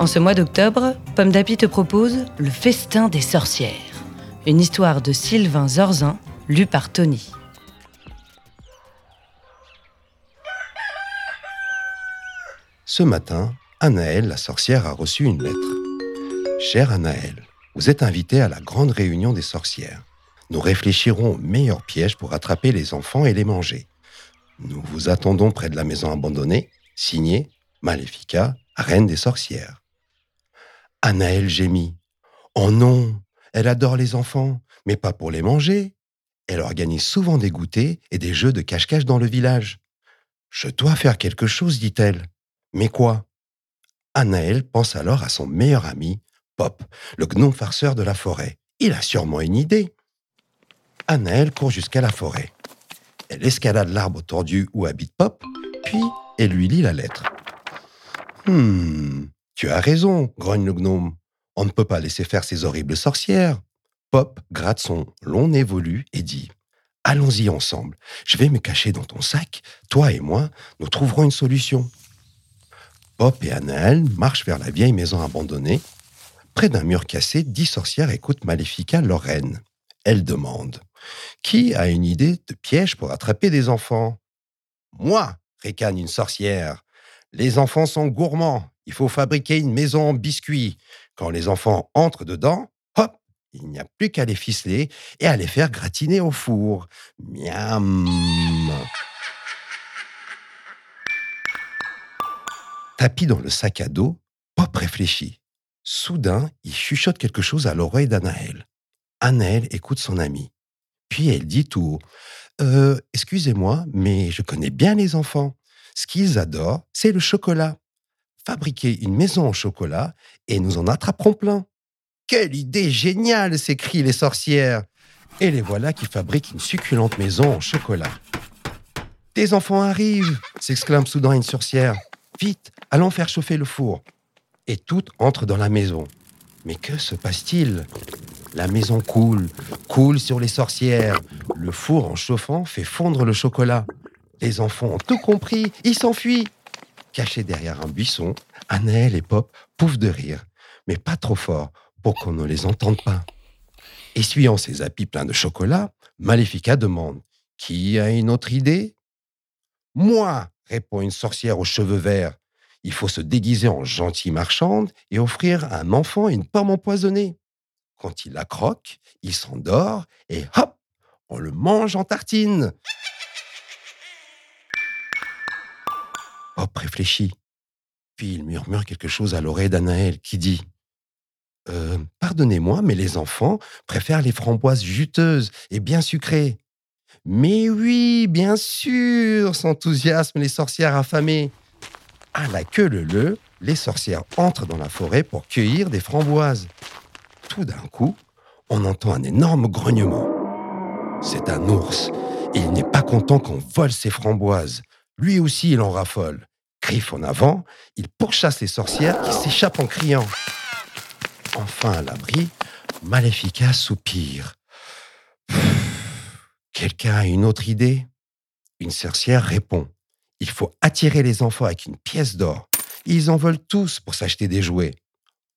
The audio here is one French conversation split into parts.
En ce mois d'octobre, Pomme d'Api te propose Le Festin des sorcières, une histoire de Sylvain Zorzin, lue par Tony. Ce matin, Anaël, la sorcière, a reçu une lettre. Chère Anaël, vous êtes invitée à la grande réunion des sorcières. Nous réfléchirons au meilleur piège pour attraper les enfants et les manger. Nous vous attendons près de la maison abandonnée, signé Maléfica, reine des sorcières. Anaël gémit. Oh non, elle adore les enfants, mais pas pour les manger. Elle organise souvent des goûters et des jeux de cache-cache dans le village. Je dois faire quelque chose, dit-elle. Mais quoi? Anaël pense alors à son meilleur ami, Pop, le gnome farceur de la forêt. Il a sûrement une idée. Anaël court jusqu'à la forêt. Elle escalade l'arbre tordu où habite Pop, puis elle lui lit la lettre. Hmm, tu as raison, grogne le gnome. On ne peut pas laisser faire ces horribles sorcières. Pop gratte son long nez et dit Allons-y ensemble. Je vais me cacher dans ton sac. Toi et moi, nous trouverons une solution. Pop et Anaël marchent vers la vieille maison abandonnée. Près d'un mur cassé, dix sorcières écoutent Maléfica, leur reine. Elle demande Qui a une idée de piège pour attraper des enfants Moi, ricane une sorcière. Les enfants sont gourmands. Il faut fabriquer une maison en biscuits. Quand les enfants entrent dedans, hop, il n'y a plus qu'à les ficeler et à les faire gratiner au four. Miam. Tapis dans le sac à dos, Pop réfléchit. Soudain, il chuchote quelque chose à l'oreille d'Anaël. Anaël écoute son ami. Puis elle dit tout haut euh, Excusez-moi, mais je connais bien les enfants. Ce qu'ils adorent, c'est le chocolat. Fabriquer une maison au chocolat et nous en attraperons plein. Quelle idée géniale s'écrient les sorcières. Et les voilà qui fabriquent une succulente maison en chocolat. Des enfants arrivent s'exclame soudain une sorcière. Vite, allons faire chauffer le four. Et toutes entrent dans la maison. Mais que se passe-t-il? La maison coule, coule sur les sorcières. Le four en chauffant fait fondre le chocolat. Les enfants ont tout compris, ils s'enfuient. Cachés derrière un buisson, Anaël et Pop pouffent de rire, mais pas trop fort pour qu'on ne les entende pas. Essuyant ses habits pleins de chocolat, Maléfica demande Qui a une autre idée Moi répond une sorcière aux cheveux verts. Il faut se déguiser en gentille marchande et offrir à un enfant une pomme empoisonnée. Quand il la croque, il s'endort et hop, on le mange en tartine. Réfléchit. Puis il murmure quelque chose à l'oreille d'Anaël qui dit euh, Pardonnez-moi, mais les enfants préfèrent les framboises juteuses et bien sucrées. Mais oui, bien sûr, s'enthousiasment les sorcières affamées. À la queue leu les sorcières entrent dans la forêt pour cueillir des framboises. Tout d'un coup, on entend un énorme grognement. C'est un ours, il n'est pas content qu'on vole ses framboises. Lui aussi, il en raffole. Griffe en avant, il pourchasse les sorcières qui s'échappent en criant. Enfin à l'abri, Maléfica soupire. Quelqu'un a une autre idée? Une sorcière répond. Il faut attirer les enfants avec une pièce d'or. Ils en veulent tous pour s'acheter des jouets.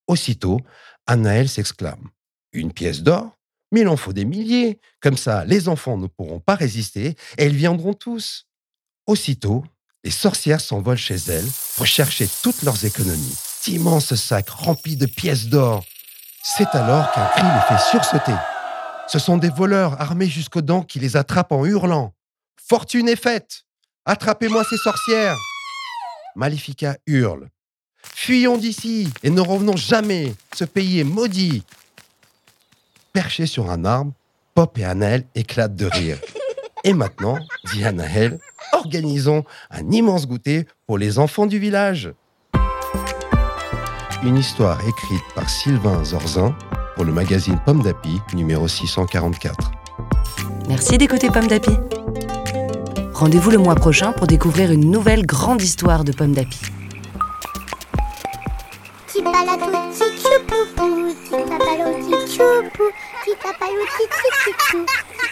Aussitôt, Anaël s'exclame. Une pièce d'or? Mais il en faut des milliers. Comme ça, les enfants ne pourront pas résister et ils viendront tous. Aussitôt, les sorcières s'envolent chez elles pour chercher toutes leurs économies. D'immenses sacs remplis de pièces d'or. C'est alors qu'un cri les fait sursauter. Ce sont des voleurs armés jusqu'aux dents qui les attrapent en hurlant. Fortune est faite Attrapez-moi ces sorcières Maléfica hurle. Fuyons d'ici et ne revenons jamais. Ce pays est maudit. Perchés sur un arbre, Pop et Anaël éclatent de rire. Et maintenant, dit Anaël, organisons un immense goûter pour les enfants du village. une histoire écrite par Sylvain Zorzin pour le magazine Pomme d'Api numéro 644. Merci d'écouter Pomme d'Api. Rendez-vous le mois prochain pour découvrir une nouvelle grande histoire de Pomme d'Api.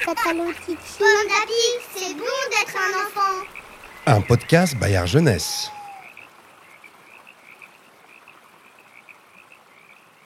Pomme d'Api, c'est bon d'être un enfant. Un podcast Bayard Jeunesse.